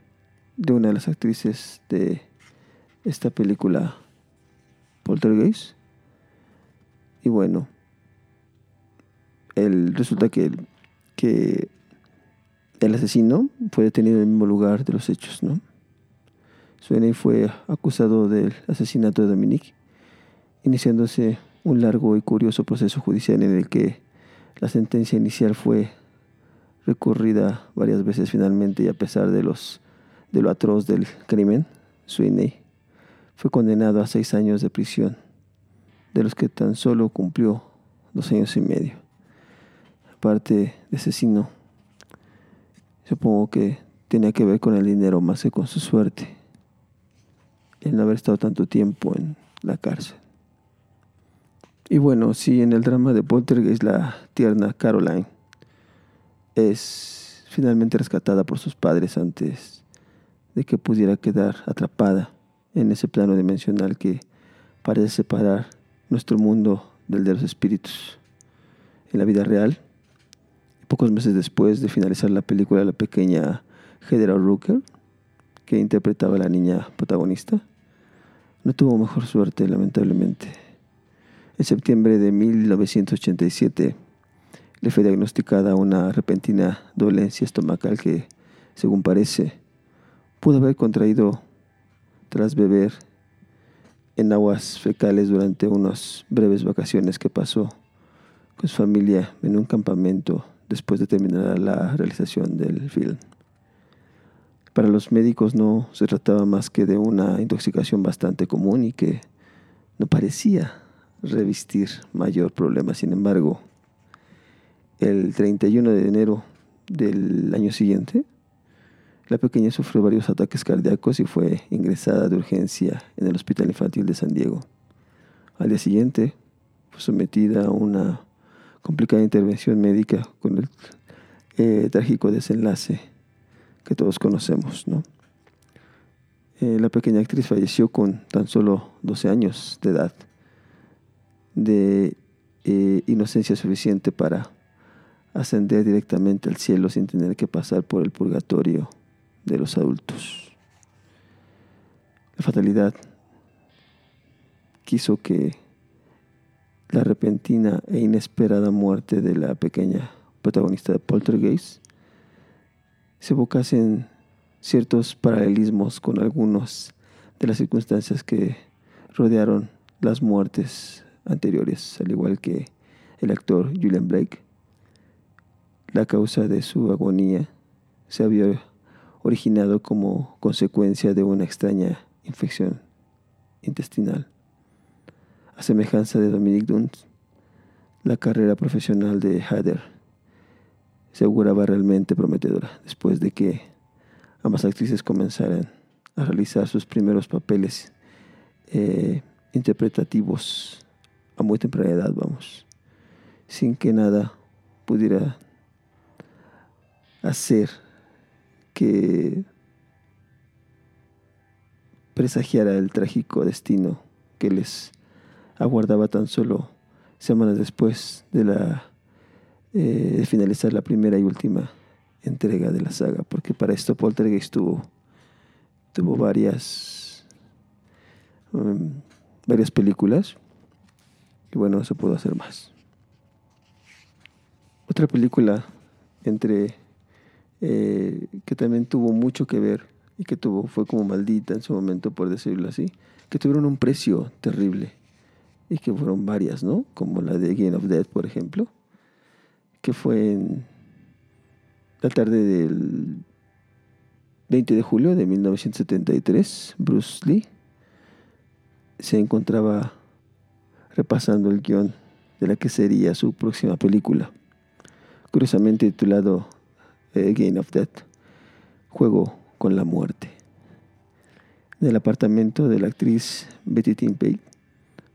de una de las actrices de esta película Poltergeist. Y bueno, el, resulta que, que el asesino fue detenido en el mismo lugar de los hechos, ¿no? Suene fue acusado del asesinato de Dominique, iniciándose un largo y curioso proceso judicial en el que la sentencia inicial fue recurrida varias veces finalmente y a pesar de, los, de lo atroz del crimen, Sweeney fue condenado a seis años de prisión, de los que tan solo cumplió dos años y medio. Aparte de asesino, supongo que tenía que ver con el dinero más que con su suerte, el no haber estado tanto tiempo en la cárcel. Y bueno, si en el drama de Poltergeist la tierna Caroline es finalmente rescatada por sus padres antes de que pudiera quedar atrapada en ese plano dimensional que parece separar nuestro mundo del de los espíritus. En la vida real, pocos meses después de finalizar la película, la pequeña Heather Rooker, que interpretaba a la niña protagonista, no tuvo mejor suerte, lamentablemente. En septiembre de 1987 le fue diagnosticada una repentina dolencia estomacal que, según parece, pudo haber contraído tras beber en aguas fecales durante unas breves vacaciones que pasó con su familia en un campamento después de terminar la realización del film. Para los médicos no se trataba más que de una intoxicación bastante común y que no parecía revestir mayor problema. Sin embargo, el 31 de enero del año siguiente, la pequeña sufrió varios ataques cardíacos y fue ingresada de urgencia en el Hospital Infantil de San Diego. Al día siguiente, fue sometida a una complicada intervención médica con el eh, trágico desenlace que todos conocemos. ¿no? Eh, la pequeña actriz falleció con tan solo 12 años de edad, de eh, inocencia suficiente para ascender directamente al cielo sin tener que pasar por el purgatorio de los adultos. La fatalidad quiso que la repentina e inesperada muerte de la pequeña protagonista de Poltergeist se evocasen ciertos paralelismos con algunas de las circunstancias que rodearon las muertes anteriores, al igual que el actor Julian Blake. La causa de su agonía se había originado como consecuencia de una extraña infección intestinal. A semejanza de Dominic Duns, la carrera profesional de Heather se auguraba realmente prometedora después de que ambas actrices comenzaran a realizar sus primeros papeles eh, interpretativos a muy temprana edad, vamos, sin que nada pudiera hacer que presagiara el trágico destino que les aguardaba tan solo semanas después de eh, finalizar la primera y última entrega de la saga, porque para esto Poltergeist tuvo, tuvo varias, um, varias películas y bueno, se pudo hacer más. Otra película entre eh, que también tuvo mucho que ver y que tuvo fue como maldita en su momento por decirlo así, que tuvieron un precio terrible y que fueron varias, ¿no? Como la de Game of Death, por ejemplo, que fue en la tarde del 20 de julio de 1973, Bruce Lee se encontraba repasando el guion de la que sería su próxima película, curiosamente titulado eh, Game of Death, Juego con la Muerte. En el apartamento de la actriz Betty Timpey,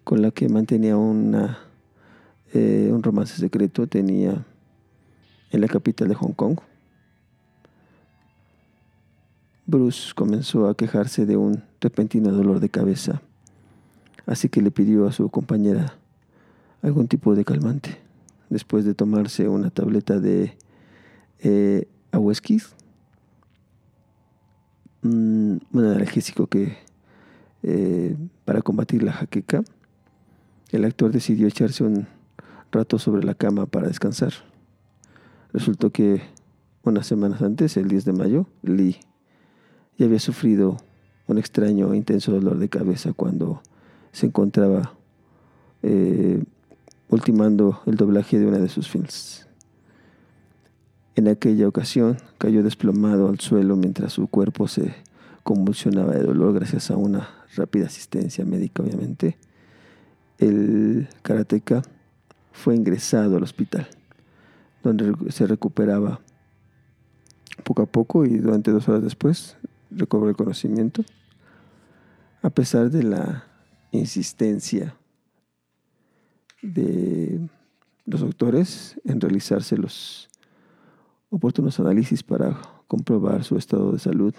con la que mantenía una, eh, un romance secreto, tenía en la capital de Hong Kong, Bruce comenzó a quejarse de un repentino dolor de cabeza, así que le pidió a su compañera algún tipo de calmante. Después de tomarse una tableta de eh, un analgésico que eh, para combatir la jaqueca, el actor decidió echarse un rato sobre la cama para descansar. Resultó que unas semanas antes, el 10 de mayo, Lee y había sufrido un extraño e intenso dolor de cabeza cuando se encontraba eh, ultimando el doblaje de una de sus films. En aquella ocasión cayó desplomado al suelo mientras su cuerpo se convulsionaba de dolor gracias a una rápida asistencia médica, obviamente. El karateca fue ingresado al hospital, donde se recuperaba poco a poco y durante dos horas después recobró el conocimiento, a pesar de la insistencia de los doctores en realizarse los oportunos análisis para comprobar su estado de salud.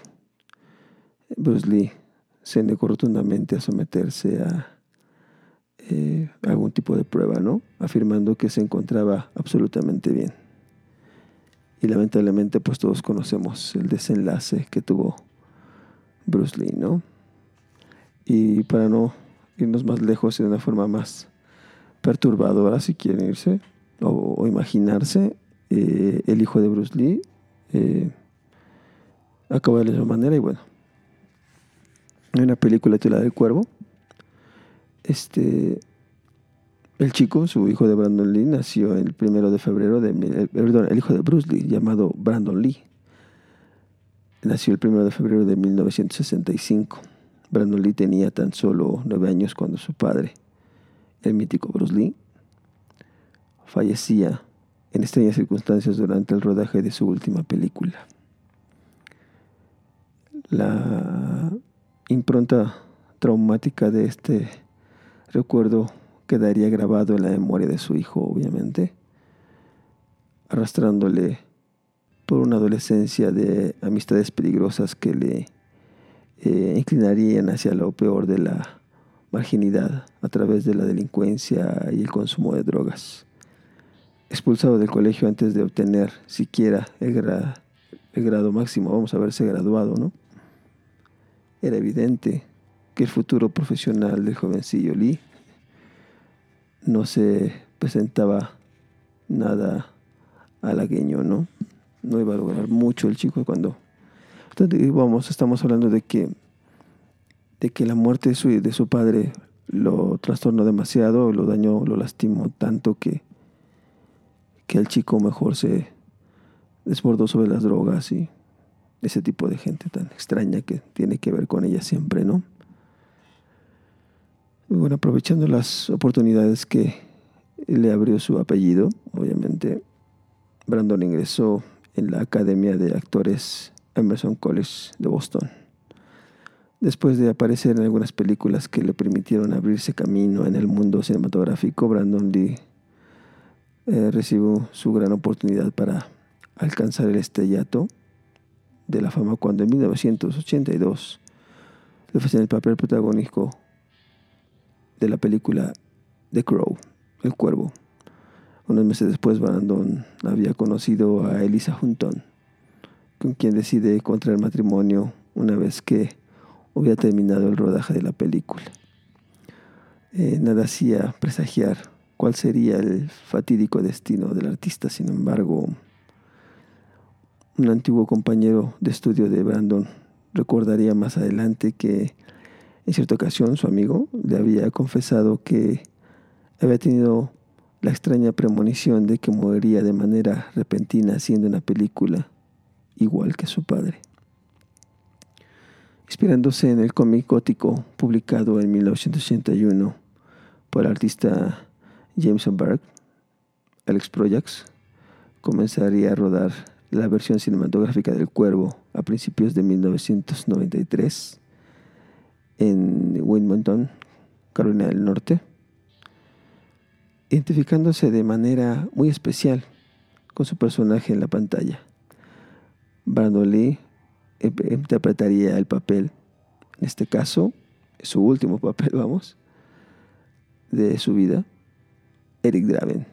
Bruce Lee se negó rotundamente a someterse a eh, algún tipo de prueba, ¿no? Afirmando que se encontraba absolutamente bien. Y lamentablemente, pues todos conocemos el desenlace que tuvo Bruce Lee, ¿no? Y para no irnos más lejos y de una forma más perturbadora, si quieren irse o, imaginarse, eh, el hijo de Bruce Lee eh, acaba de la manera y bueno. Hay una película titulada El Cuervo. Este, el chico, su hijo de Brandon Lee, nació el primero de febrero de... Perdón, el hijo de Bruce Lee, llamado Brandon Lee Nació el 1 de febrero de 1965. Brandon Lee tenía tan solo nueve años cuando su padre, el mítico Bruce Lee, fallecía en extrañas circunstancias durante el rodaje de su última película. La impronta traumática de este recuerdo quedaría grabado en la memoria de su hijo, obviamente, arrastrándole por una adolescencia de amistades peligrosas que le eh, inclinarían hacia lo peor de la marginidad a través de la delincuencia y el consumo de drogas. Expulsado del colegio antes de obtener siquiera el, el grado máximo, vamos a verse graduado, ¿no? Era evidente que el futuro profesional del jovencillo Lee no se presentaba nada halagueño, ¿no? no iba a lograr mucho el chico cuando... vamos, estamos hablando de que, de que la muerte de su, de su padre lo trastornó demasiado, lo dañó, lo lastimó tanto que, que el chico mejor se desbordó sobre las drogas y ese tipo de gente tan extraña que tiene que ver con ella siempre, ¿no? Bueno, aprovechando las oportunidades que le abrió su apellido, obviamente, Brandon ingresó en la Academia de Actores Emerson College de Boston. Después de aparecer en algunas películas que le permitieron abrirse camino en el mundo cinematográfico, Brandon Lee eh, recibió su gran oportunidad para alcanzar el estrellato de la fama cuando en 1982 le ofrecen el papel protagónico de la película The Crow, El Cuervo. Unos meses después, Brandon había conocido a Elisa Hunton, con quien decide contraer matrimonio una vez que había terminado el rodaje de la película. Eh, nada hacía presagiar cuál sería el fatídico destino del artista, sin embargo, un antiguo compañero de estudio de Brandon recordaría más adelante que en cierta ocasión su amigo le había confesado que había tenido la extraña premonición de que moriría de manera repentina haciendo una película igual que su padre. Inspirándose en el cómic gótico publicado en 1981 por el artista Jameson Berg, Alex Projax comenzaría a rodar la versión cinematográfica del Cuervo a principios de 1993 en Wilmington, Carolina del Norte, identificándose de manera muy especial con su personaje en la pantalla. Brandon Lee interpretaría el papel, en este caso, su último papel, vamos, de su vida, Eric Draven,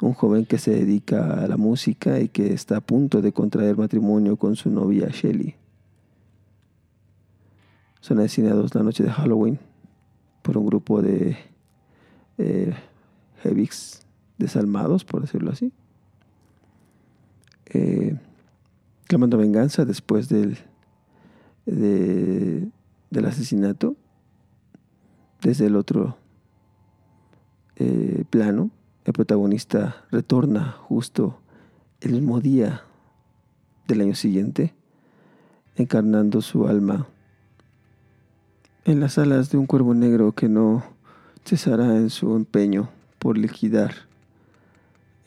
un joven que se dedica a la música y que está a punto de contraer matrimonio con su novia Shelly. Son asesinados la noche de Halloween por un grupo de eh, desalmados, por decirlo así. Eh, clamando venganza después del, del asesinato. Desde el otro eh, plano, el protagonista retorna justo el mismo día del año siguiente, encarnando su alma en las alas de un cuervo negro que no cesará en su empeño por liquidar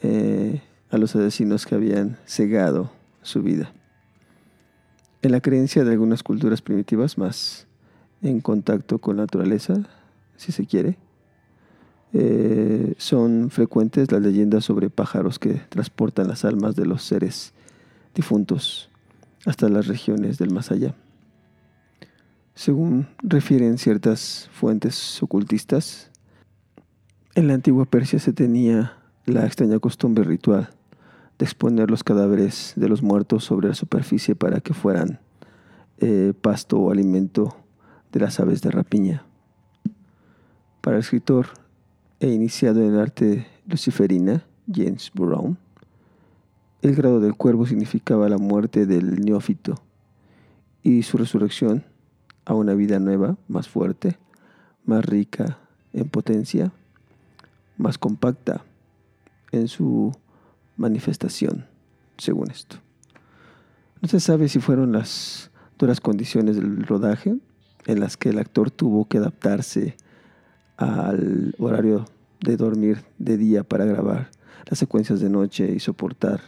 eh, a los asesinos que habían cegado su vida. En la creencia de algunas culturas primitivas más en contacto con la naturaleza, si se quiere, eh, son frecuentes las leyendas sobre pájaros que transportan las almas de los seres difuntos hasta las regiones del más allá. Según refieren ciertas fuentes ocultistas, en la antigua Persia se tenía la extraña costumbre ritual de exponer los cadáveres de los muertos sobre la superficie para que fueran eh, pasto o alimento de las aves de rapiña. Para el escritor e iniciado en el arte luciferina, James Brown, el grado del cuervo significaba la muerte del neófito y su resurrección a una vida nueva, más fuerte, más rica en potencia, más compacta en su manifestación, según esto. No se sabe si fueron las duras condiciones del rodaje en las que el actor tuvo que adaptarse al horario de dormir de día para grabar las secuencias de noche y soportar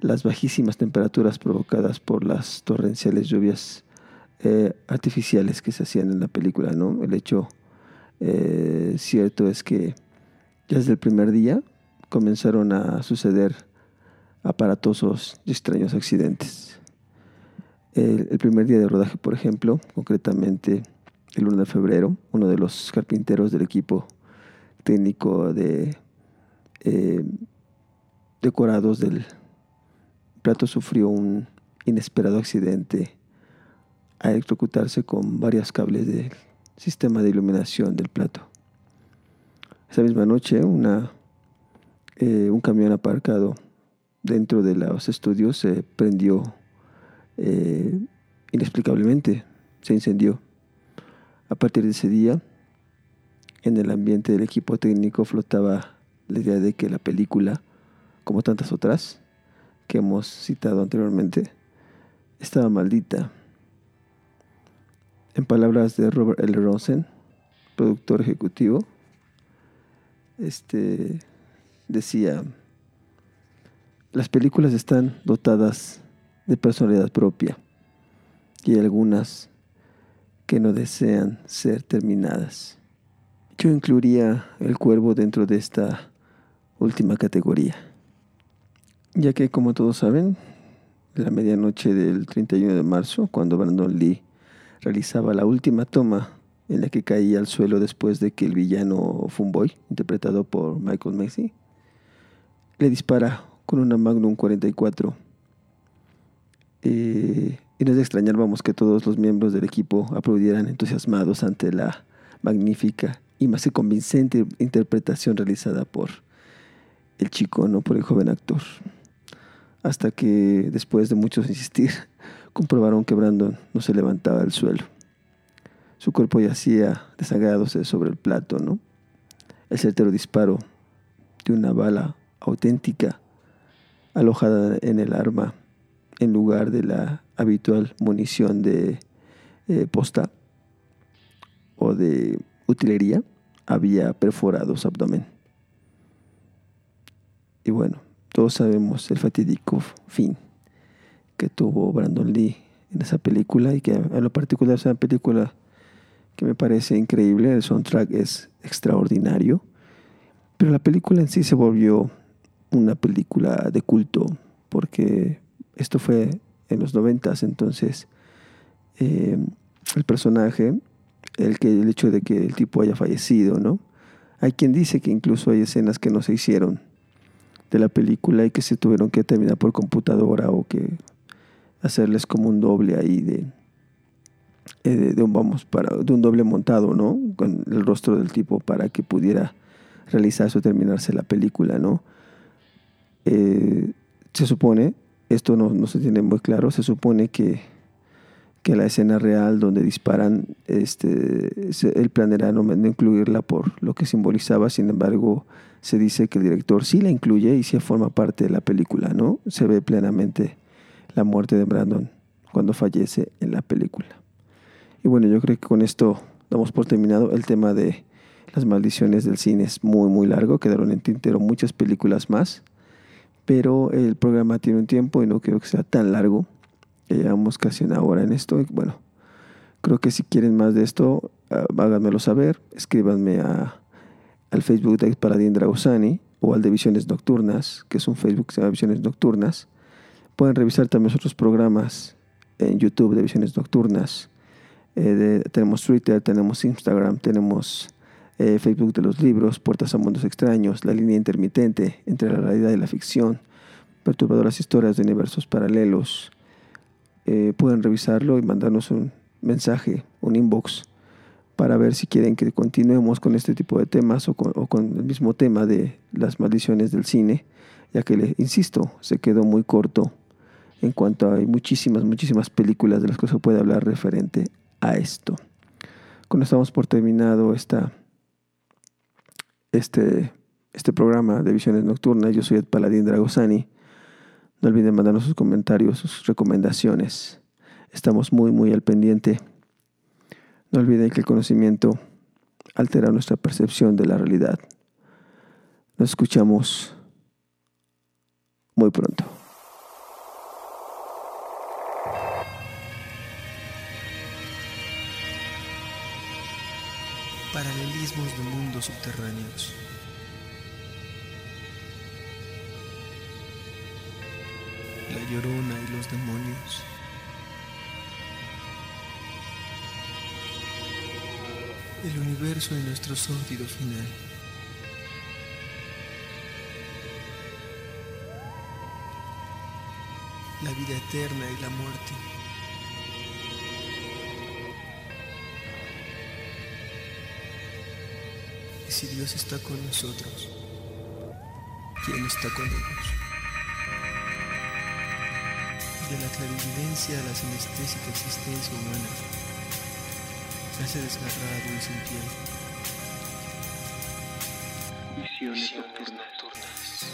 las bajísimas temperaturas provocadas por las torrenciales lluvias eh, artificiales que se hacían en la película, ¿no? El hecho eh, cierto es que ya desde el primer día comenzaron a suceder aparatosos y extraños accidentes. El, el, primer día de rodaje, por ejemplo, concretamente el 1 de febrero, uno de los carpinteros del equipo técnico de eh, decorados del plato sufrió un inesperado accidente a electrocutarse con varios cables del sistema de iluminación del plato. Esa misma noche, eh, un camión aparcado dentro de los estudios se prendió eh, inexplicablemente, se incendió. A partir de ese día, en el ambiente del equipo técnico flotaba la idea de que la película, como tantas otras que hemos citado anteriormente, estaba maldita. En palabras de Robert L. Rosen, productor ejecutivo, este decía, las películas están dotadas de personalidad propia y algunas que no desean ser terminadas. Yo incluiría El Cuervo dentro de esta última categoría, ya que como todos saben, la medianoche del 31 de marzo, cuando Brandon Lee realizaba la última toma en la que caía al suelo después de que el villano Funboy, interpretado por Michael Macy, le dispara con una Magnum 44 eh, y no es de extrañar, vamos, que todos los miembros del equipo aplaudieran entusiasmados ante la magnífica y más que convincente interpretación realizada por el chico, no por el joven actor. Hasta que, después de muchos insistir, comprobaron que Brandon no se levantaba del suelo. Su cuerpo yacía desangrándose sobre el plato, ¿no? El certero disparo de una bala auténtica alojada en el arma en lugar de la habitual munición de eh, posta o de utilería, había perforado su abdomen. Y bueno, todos sabemos el fatídico fin que tuvo Brandon Lee en esa película y que en lo particular es una película que me parece increíble, el soundtrack es extraordinario, pero la película en sí se volvió una película de culto porque esto fue en los noventas, entonces eh, el personaje, el, que, el hecho de que el tipo haya fallecido, ¿no? Hay quien dice que incluso hay escenas que no se hicieron de la película y que se tuvieron que terminar por computadora o que hacerles como un doble ahí de, eh, de, un vamos para de un doble montado, ¿no? Con el rostro del tipo para que pudiera realizarse o terminarse la película, ¿no? Eh, se supone esto no, se tiene muy claro. Se supone que, que la escena real donde disparan, este, el plan era no, incluirla por lo que simbolizaba. Sin embargo, se dice que el director sí la incluye y sí forma parte de la película, ¿no? Se ve plenamente la muerte de Brandon cuando fallece en la película. Y bueno, yo creo que con esto damos por terminado el tema de las maldiciones del cine. Es muy, muy largo. Quedaron en tintero muchas películas más pero el programa tiene un tiempo y no creo que sea tan largo. Ya llevamos casi una hora en esto. bueno, creo que si quieren más de esto, uh, háganmelo saber. Escríbanme a, al Facebook de Paladín Dragosani o al de Visiones Nocturnas, que es un Facebook que se llama Visiones Nocturnas. Pueden revisar también otros programas en YouTube de Visiones Nocturnas. Eh, tenemos Twitter, tenemos Instagram, tenemos eh, Facebook de los libros, Puertas a Mundos Extraños, La línea intermitente entre la realidad y la ficción, Perturbadoras historias de universos paralelos. Eh, pueden revisarlo y mandarnos un mensaje, un inbox, para ver si quieren que continuemos con este tipo de temas o con, el mismo tema de las maldiciones del cine, ya que, le, insisto, se quedó muy corto en cuanto a hay muchísimas, muchísimas películas de las que se puede hablar referente a esto. Con esto por terminado esta este, este programa de Visiones Nocturnas. Yo soy Ed Paladín Dragosani. No olviden mandarnos sus comentarios, sus recomendaciones. Estamos muy, muy al pendiente. No olviden que el conocimiento altera nuestra percepción de la realidad. Nos escuchamos muy pronto. Paralelismos de mundos subterráneos. La llorona y los demonios. El universo de nuestro sórdido final. La vida eterna y la muerte. Si Dios está con nosotros, ¿quién está con ellos? De la clarividencia a la sinestésica existencia humana, hace desgarrado y sin piel. Visiones, nocturnas.